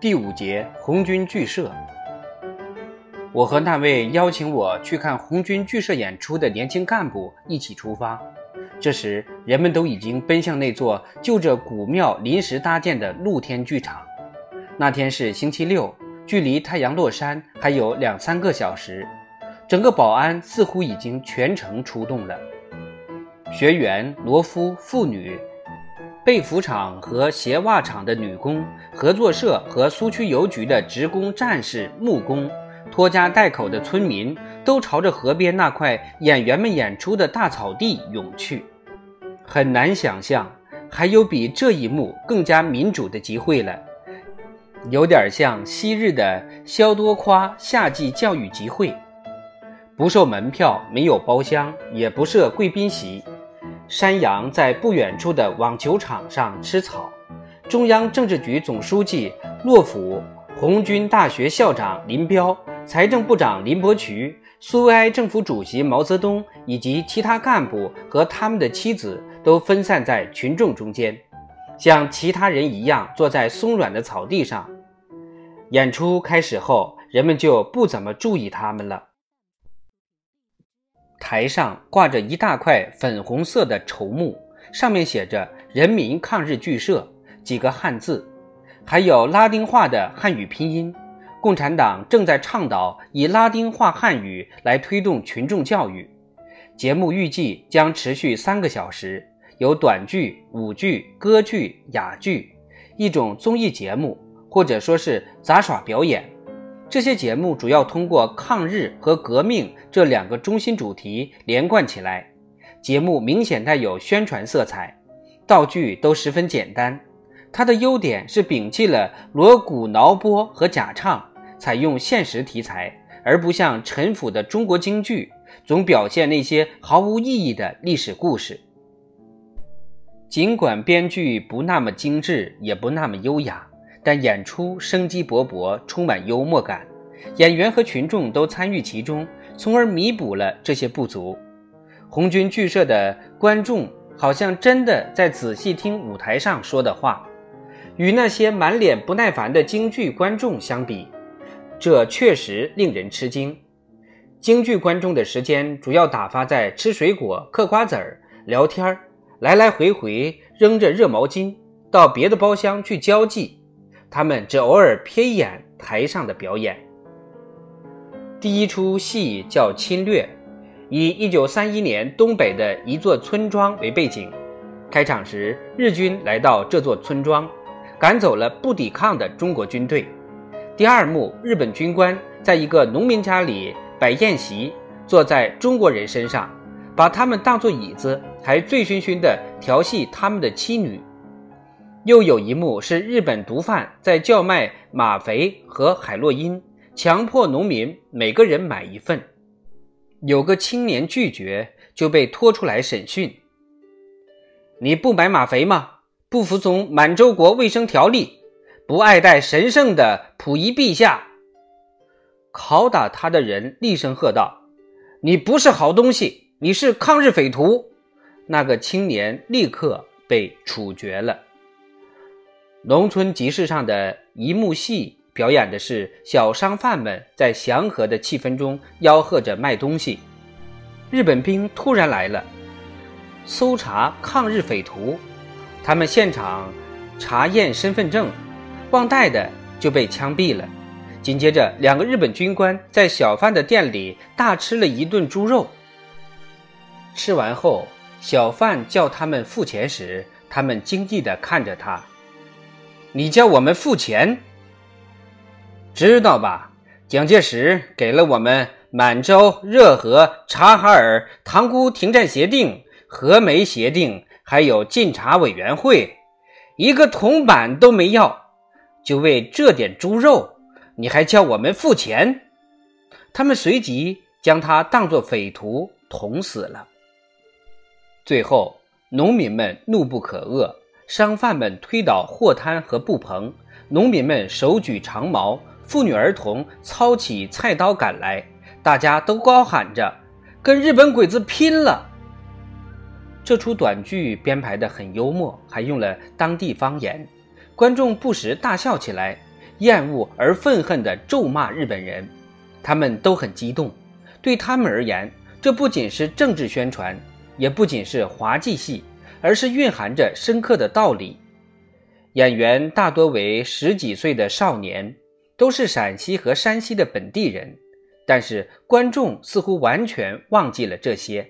第五节红军剧社。我和那位邀请我去看红军剧社演出的年轻干部一起出发。这时，人们都已经奔向那座就着古庙临时搭建的露天剧场。那天是星期六，距离太阳落山还有两三个小时。整个保安似乎已经全程出动了，学员、罗夫、妇女。被服厂和鞋袜厂的女工、合作社和苏区邮局的职工、战士、木工、拖家带口的村民，都朝着河边那块演员们演出的大草地涌去。很难想象，还有比这一幕更加民主的集会了，有点像昔日的肖多夸夏季教育集会，不收门票，没有包厢，也不设贵宾席。山羊在不远处的网球场上吃草。中央政治局总书记洛甫、红军大学校长林彪、财政部长林伯渠、苏维埃政府主席毛泽东以及其他干部和他们的妻子都分散在群众中间，像其他人一样坐在松软的草地上。演出开始后，人们就不怎么注意他们了。台上挂着一大块粉红色的绸幕，上面写着“人民抗日剧社”几个汉字，还有拉丁化的汉语拼音。共产党正在倡导以拉丁化汉语来推动群众教育。节目预计将持续三个小时，有短剧、舞剧、歌剧、哑剧，一种综艺节目，或者说是杂耍表演。这些节目主要通过抗日和革命这两个中心主题连贯起来，节目明显带有宣传色彩，道具都十分简单。它的优点是摒弃了锣鼓挠钹和假唱，采用现实题材，而不像陈腐的中国京剧总表现那些毫无意义的历史故事。尽管编剧不那么精致，也不那么优雅。但演出生机勃勃，充满幽默感，演员和群众都参与其中，从而弥补了这些不足。红军剧社的观众好像真的在仔细听舞台上说的话，与那些满脸不耐烦的京剧观众相比，这确实令人吃惊。京剧观众的时间主要打发在吃水果、嗑瓜子儿、聊天儿，来来回回扔着热毛巾，到别的包厢去交际。他们只偶尔瞥一眼台上的表演。第一出戏叫《侵略》，以1931年东北的一座村庄为背景。开场时，日军来到这座村庄，赶走了不抵抗的中国军队。第二幕，日本军官在一个农民家里摆宴席，坐在中国人身上，把他们当作椅子，还醉醺醺地调戏他们的妻女。又有一幕是日本毒贩在叫卖吗啡和海洛因，强迫农民每个人买一份。有个青年拒绝，就被拖出来审讯。你不买吗啡吗？不服从满洲国卫生条例，不爱戴神圣的溥仪陛下。拷打他的人厉声喝道：“你不是好东西，你是抗日匪徒！”那个青年立刻被处决了。农村集市上的一幕戏，表演的是小商贩们在祥和的气氛中吆喝着卖东西。日本兵突然来了，搜查抗日匪徒，他们现场查验身份证，忘带的就被枪毙了。紧接着，两个日本军官在小贩的店里大吃了一顿猪肉。吃完后，小贩叫他们付钱时，他们惊异地看着他。你叫我们付钱，知道吧？蒋介石给了我们满洲、热河、察哈尔、塘沽停战协定、和梅协定，还有晋察委员会，一个铜板都没要，就为这点猪肉，你还叫我们付钱？他们随即将他当作匪徒捅死了。最后，农民们怒不可遏。商贩们推倒货摊和布棚，农民们手举长矛，妇女儿童操起菜刀赶来，大家都高喊着：“跟日本鬼子拼了！”这出短剧编排得很幽默，还用了当地方言，观众不时大笑起来。厌恶而愤恨地咒骂日本人。他们都很激动，对他们而言，这不仅是政治宣传，也不仅是滑稽戏，而是蕴含着深刻的道理。演员大多为十几岁的少年，都是陕西和山西的本地人，但是观众似乎完全忘记了这些。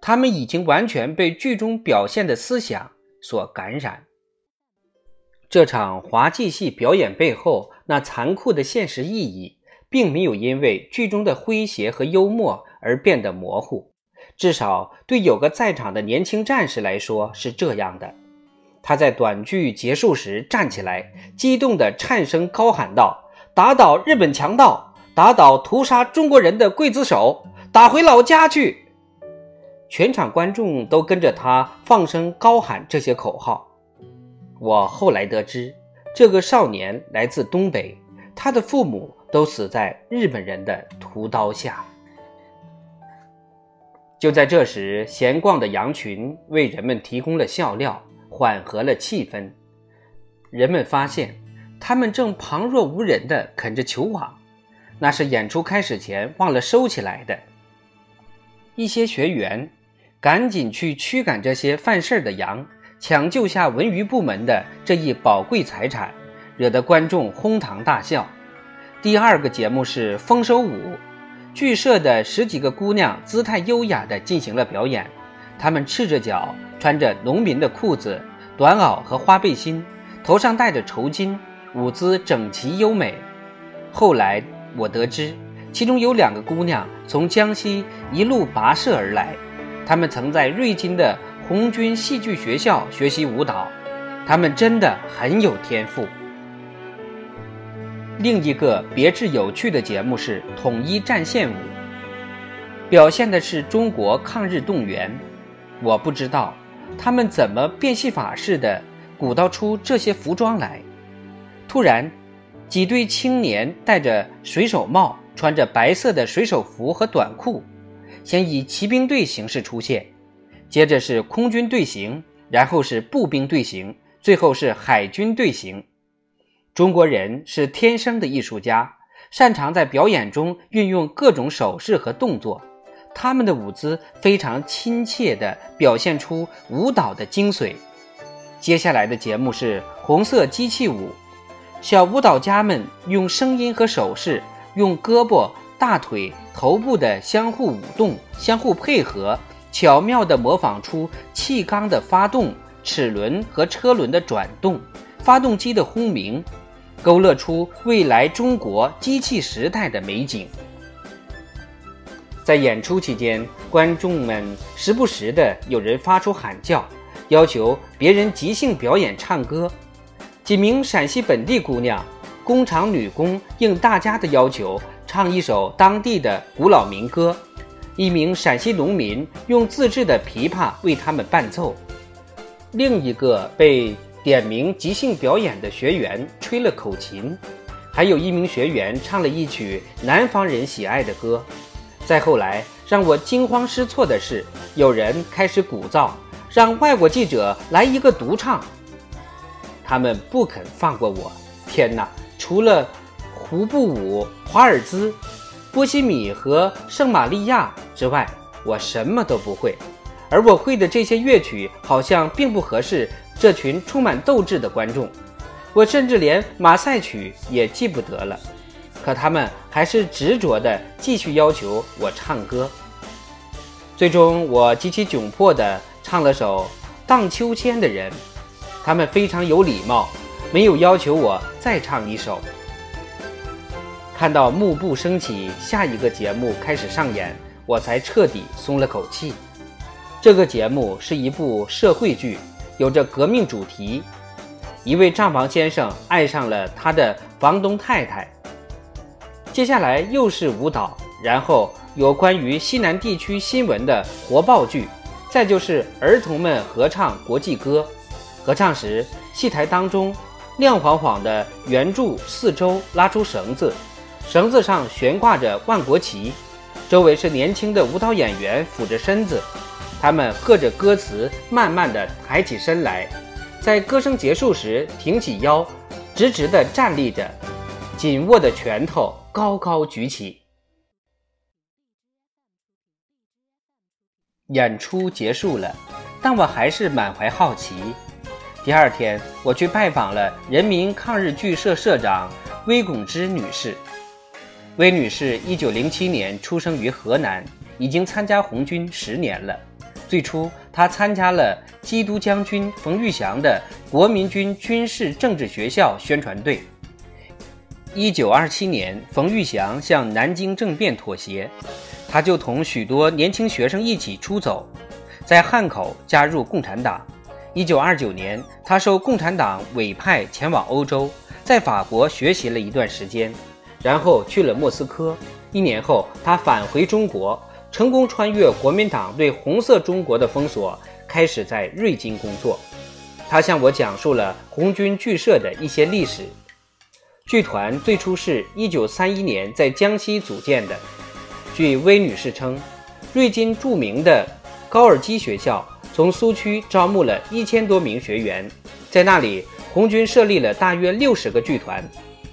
他们已经完全被剧中表现的思想所感染。这场滑稽戏表演背后那残酷的现实意义，并没有因为剧中的诙谐和幽默而变得模糊。至少对有个在场的年轻战士来说是这样的。他在短剧结束时站起来，激动地颤声高喊道：“打倒日本强盗，打倒屠杀中国人的刽子手，打回老家去！”全场观众都跟着他放声高喊这些口号。我后来得知，这个少年来自东北，他的父母都死在日本人的屠刀下。就在这时，闲逛的羊群为人们提供了笑料，缓和了气氛。人们发现，他们正旁若无人地啃着球网，那是演出开始前忘了收起来的。一些学员。赶紧去驱赶这些犯事儿的羊，抢救下文娱部门的这一宝贵财产，惹得观众哄堂大笑。第二个节目是丰收舞，剧社的十几个姑娘姿态优雅地进行了表演。她们赤着脚，穿着农民的裤子、短袄和花背心，头上戴着绸巾，舞姿整齐优美。后来我得知，其中有两个姑娘从江西一路跋涉而来。她们曾在瑞金的红军戏剧学校学习舞蹈，她们真的很有天赋。另一个别致有趣的节目是统一战线舞，表现的是中国抗日动员。我不知道他们怎么变戏法似的鼓捣出这些服装来。突然，几对青年戴着水手帽，穿着白色的水手服和短裤。先以骑兵队形式出现，接着是空军队形，然后是步兵队形，最后是海军队形。中国人是天生的艺术家，擅长在表演中运用各种手势和动作。他们的舞姿非常亲切地表现出舞蹈的精髓。接下来的节目是红色机器舞，小舞蹈家们用声音和手势，用胳膊。大腿、头部的相互舞动、相互配合，巧妙地模仿出气缸的发动、齿轮和车轮的转动、发动机的轰鸣，勾勒出未来中国机器时代的美景。在演出期间，观众们时不时的有人发出喊叫，要求别人即兴表演唱歌。几名陕西本地姑娘、工厂女工应大家的要求。唱一首当地的古老民歌，一名陕西农民用自制的琵琶为他们伴奏，另一个被点名即兴表演的学员吹了口琴，还有一名学员唱了一曲南方人喜爱的歌。再后来，让我惊慌失措的是，有人开始鼓噪，让外国记者来一个独唱。他们不肯放过我。天哪，除了。胡布舞、华尔兹、波西米和圣玛利亚之外，我什么都不会。而我会的这些乐曲好像并不合适这群充满斗志的观众。我甚至连马赛曲也记不得了。可他们还是执着地继续要求我唱歌。最终，我极其窘迫地唱了首《荡秋千的人》。他们非常有礼貌，没有要求我再唱一首。看到幕布升起，下一个节目开始上演，我才彻底松了口气。这个节目是一部社会剧，有着革命主题。一位账房先生爱上了他的房东太太。接下来又是舞蹈，然后有关于西南地区新闻的活报剧，再就是儿童们合唱国际歌。合唱时，戏台当中亮晃晃的圆柱四周拉出绳子。绳子上悬挂着万国旗，周围是年轻的舞蹈演员俯着身子，他们和着歌词，慢慢地抬起身来，在歌声结束时挺起腰，直直地站立着，紧握的拳头高高举起。演出结束了，但我还是满怀好奇。第二天，我去拜访了人民抗日剧社社长魏拱之女士。魏女士1907年出生于河南，已经参加红军十年了。最初，他参加了基督将军冯玉祥的国民军军事政治学校宣传队。1927年，冯玉祥向南京政变妥协。他就同许多年轻学生一起出走，在汉口加入共产党。一九二九年，他受共产党委派前往欧洲，在法国学习了一段时间，然后去了莫斯科。一年后，他返回中国，成功穿越国民党对红色中国的封锁，开始在瑞金工作。他向我讲述了红军剧社的一些历史。剧团最初是一九三一年在江西组建的。据魏女士称，瑞金著名的高尔基学校从苏区招募了一千多名学员，在那里，红军设立了大约六十个剧团，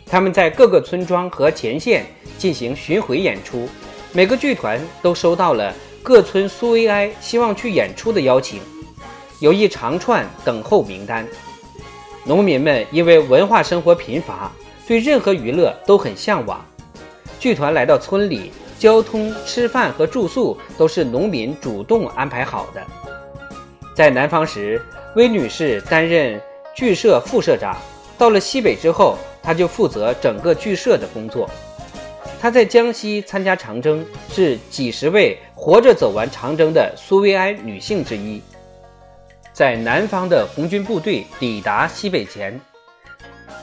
他们在各个村庄和前线进行巡回演出，每个剧团都收到了各村苏维埃希望去演出的邀请，有一长串等候名单。农民们因为文化生活贫乏，对任何娱乐都很向往，剧团来到村里。交通、吃饭和住宿都是农民主动安排好的。在南方时，魏女士担任剧社副社长；到了西北之后，她就负责整个剧社的工作。她在江西参加长征，是几十位活着走完长征的苏维埃女性之一。在南方的红军部队抵达西北前，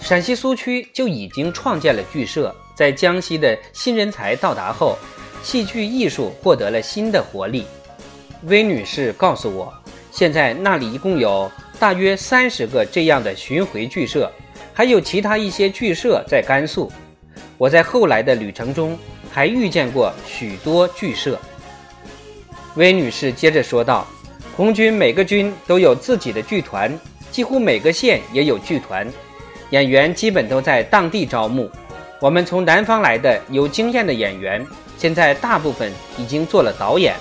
陕西苏区就已经创建了剧社。在江西的新人才到达后，戏剧艺术获得了新的活力。魏女士告诉我，现在那里一共有大约三十个这样的巡回剧社，还有其他一些剧社在甘肃。我在后来的旅程中还遇见过许多剧社。魏女士接着说道：“红军每个军都有自己的剧团，几乎每个县也有剧团，演员基本都在当地招募。”我们从南方来的有经验的演员，现在大部分已经做了导演。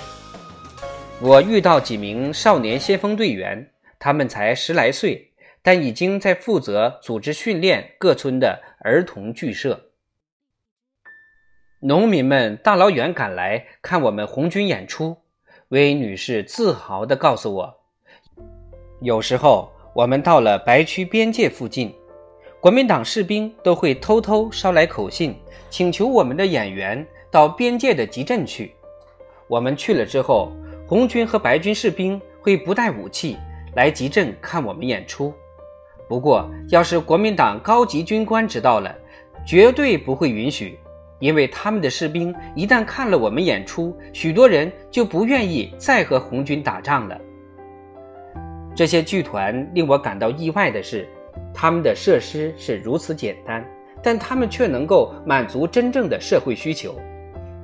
我遇到几名少年先锋队员，他们才十来岁，但已经在负责组织训练各村的儿童剧社。农民们大老远赶来看我们红军演出，魏女士自豪地告诉我，有时候我们到了白区边界附近。国民党士兵都会偷偷捎来口信，请求我们的演员到边界的集镇去。我们去了之后，红军和白军士兵会不带武器来集镇看我们演出。不过，要是国民党高级军官知道了，绝对不会允许，因为他们的士兵一旦看了我们演出，许多人就不愿意再和红军打仗了。这些剧团令我感到意外的是。他们的设施是如此简单，但他们却能够满足真正的社会需求。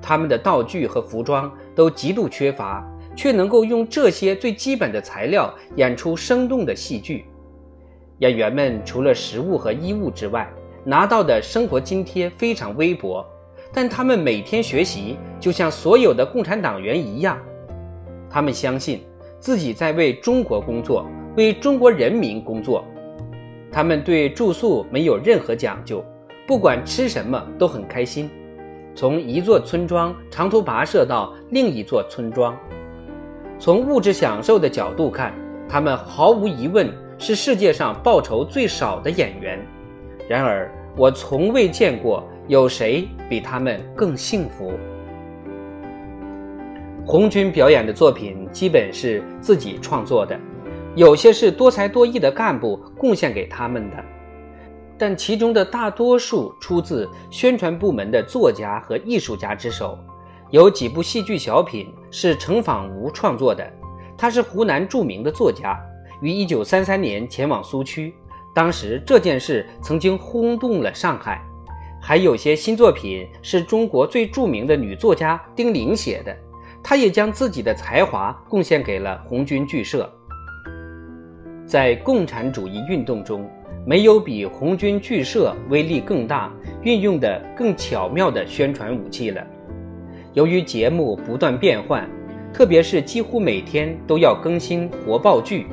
他们的道具和服装都极度缺乏，却能够用这些最基本的材料演出生动的戏剧。演员们除了食物和衣物之外，拿到的生活津贴非常微薄，但他们每天学习，就像所有的共产党员一样。他们相信自己在为中国工作，为中国人民工作。他们对住宿没有任何讲究，不管吃什么都很开心。从一座村庄长途跋涉到另一座村庄，从物质享受的角度看，他们毫无疑问是世界上报酬最少的演员。然而，我从未见过有谁比他们更幸福。红军表演的作品基本是自己创作的。有些是多才多艺的干部贡献给他们的，但其中的大多数出自宣传部门的作家和艺术家之手。有几部戏剧小品是程仿吾创作的，他是湖南著名的作家，于1933年前往苏区，当时这件事曾经轰动了上海。还有些新作品是中国最著名的女作家丁玲写的，她也将自己的才华贡献给了红军剧社。在共产主义运动中，没有比红军剧社威力更大、运用的更巧妙的宣传武器了。由于节目不断变换，特别是几乎每天都要更新活报剧，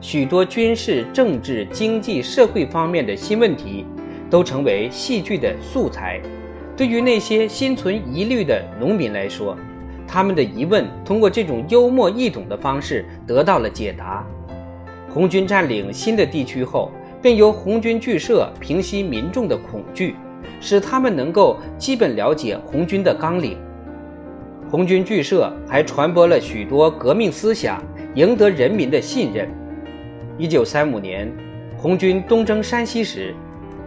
许多军事、政治、经济、社会方面的新问题都成为戏剧的素材。对于那些心存疑虑的农民来说，他们的疑问通过这种幽默易懂的方式得到了解答。红军占领新的地区后，便由红军剧社平息民众的恐惧，使他们能够基本了解红军的纲领。红军剧社还传播了许多革命思想，赢得人民的信任。一九三五年，红军东征山西时，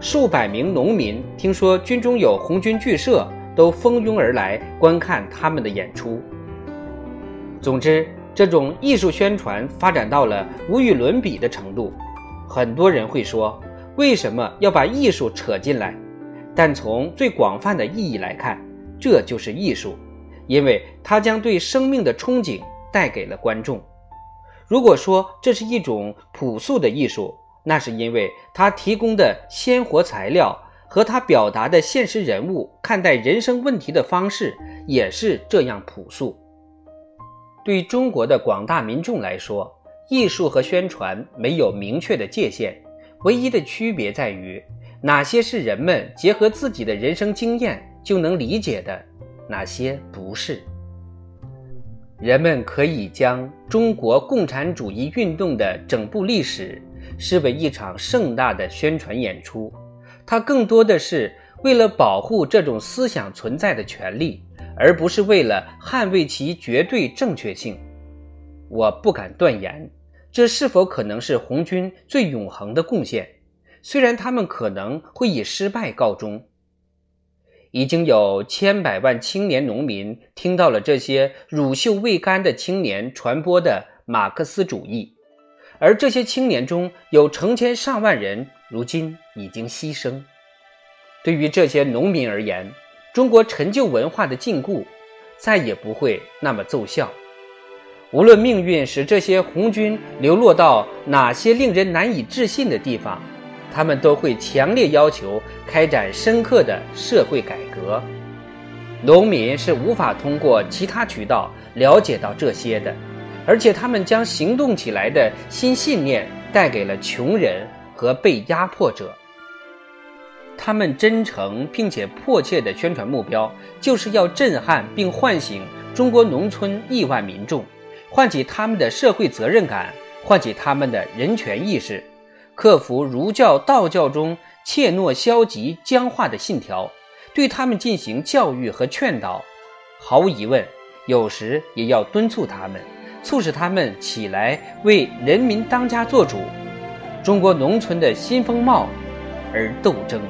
数百名农民听说军中有红军剧社。都蜂拥而来观看他们的演出。总之，这种艺术宣传发展到了无与伦比的程度。很多人会说，为什么要把艺术扯进来？但从最广泛的意义来看，这就是艺术，因为它将对生命的憧憬带给了观众。如果说这是一种朴素的艺术，那是因为他提供的鲜活材料。和他表达的现实人物看待人生问题的方式也是这样朴素。对中国的广大民众来说，艺术和宣传没有明确的界限，唯一的区别在于哪些是人们结合自己的人生经验就能理解的，哪些不是。人们可以将中国共产主义运动的整部历史视为一场盛大的宣传演出。它更多的是为了保护这种思想存在的权利，而不是为了捍卫其绝对正确性。我不敢断言，这是否可能是红军最永恒的贡献，虽然他们可能会以失败告终。已经有千百万青年农民听到了这些乳臭未干的青年传播的马克思主义，而这些青年中有成千上万人。如今已经牺牲。对于这些农民而言，中国陈旧文化的禁锢再也不会那么奏效。无论命运使这些红军流落到哪些令人难以置信的地方，他们都会强烈要求开展深刻的社会改革。农民是无法通过其他渠道了解到这些的，而且他们将行动起来的新信念带给了穷人。和被压迫者，他们真诚并且迫切的宣传目标，就是要震撼并唤醒中国农村亿万民众，唤起他们的社会责任感，唤起他们的人权意识，克服儒教、道教中怯懦、消极、僵化的信条，对他们进行教育和劝导。毫无疑问，有时也要敦促他们，促使他们起来为人民当家作主。中国农村的新风貌而斗争，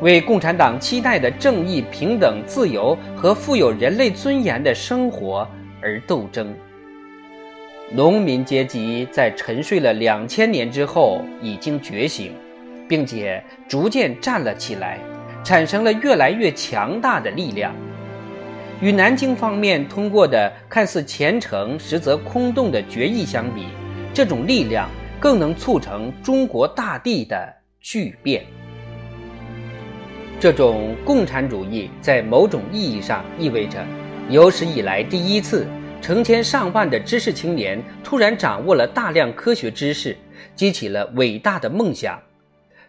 为共产党期待的正义、平等、自由和富有人类尊严的生活而斗争。农民阶级在沉睡了两千年之后已经觉醒，并且逐渐站了起来，产生了越来越强大的力量。与南京方面通过的看似虔诚实则空洞的决议相比，这种力量。更能促成中国大地的巨变。这种共产主义在某种意义上意味着，有史以来第一次，成千上万的知识青年突然掌握了大量科学知识，激起了伟大的梦想。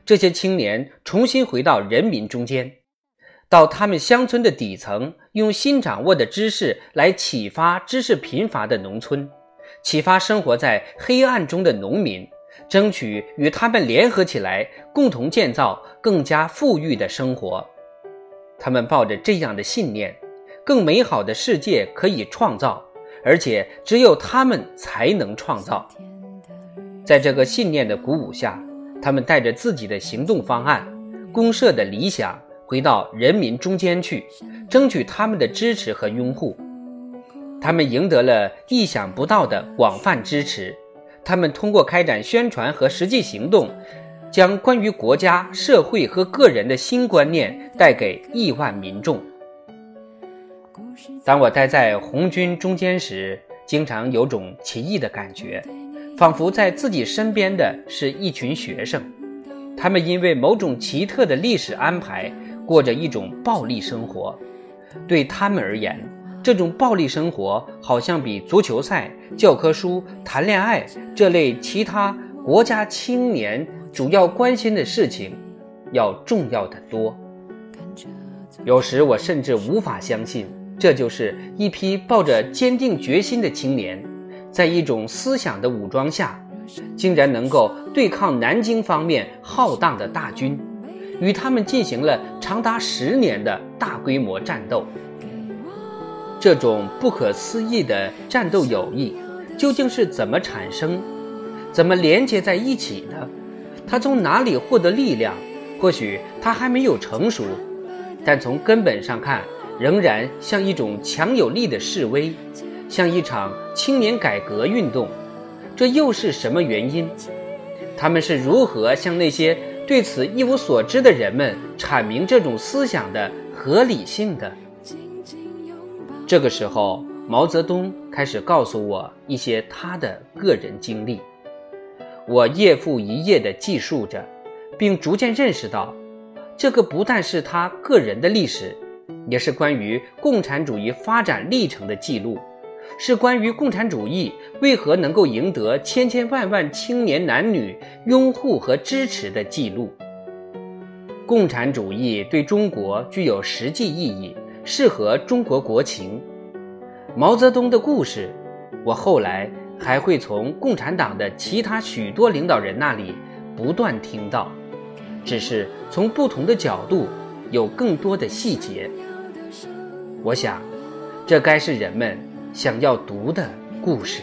这些青年重新回到人民中间，到他们乡村的底层，用新掌握的知识来启发知识贫乏的农村。启发生活在黑暗中的农民，争取与他们联合起来，共同建造更加富裕的生活。他们抱着这样的信念：更美好的世界可以创造，而且只有他们才能创造。在这个信念的鼓舞下，他们带着自己的行动方案、公社的理想，回到人民中间去，争取他们的支持和拥护。他们赢得了意想不到的广泛支持。他们通过开展宣传和实际行动，将关于国家、社会和个人的新观念带给亿万民众。当我待在红军中间时，经常有种奇异的感觉，仿佛在自己身边的是一群学生。他们因为某种奇特的历史安排，过着一种暴力生活。对他们而言，这种暴力生活好像比足球赛、教科书、谈恋爱这类其他国家青年主要关心的事情要重要的多。有时我甚至无法相信，这就是一批抱着坚定决心的青年，在一种思想的武装下，竟然能够对抗南京方面浩荡的大军。与他们进行了长达十年的大规模战斗，这种不可思议的战斗友谊究竟是怎么产生、怎么连接在一起的？他从哪里获得力量？或许他还没有成熟，但从根本上看，仍然像一种强有力的示威，像一场青年改革运动。这又是什么原因？他们是如何向那些？对此一无所知的人们阐明这种思想的合理性的。这个时候，毛泽东开始告诉我一些他的个人经历。我夜复一夜地记述着，并逐渐认识到，这个不但是他个人的历史，也是关于共产主义发展历程的记录。是关于共产主义为何能够赢得千千万万青年男女拥护和支持的记录。共产主义对中国具有实际意义，适合中国国情。毛泽东的故事，我后来还会从共产党的其他许多领导人那里不断听到，只是从不同的角度，有更多的细节。我想，这该是人们。想要读的故事。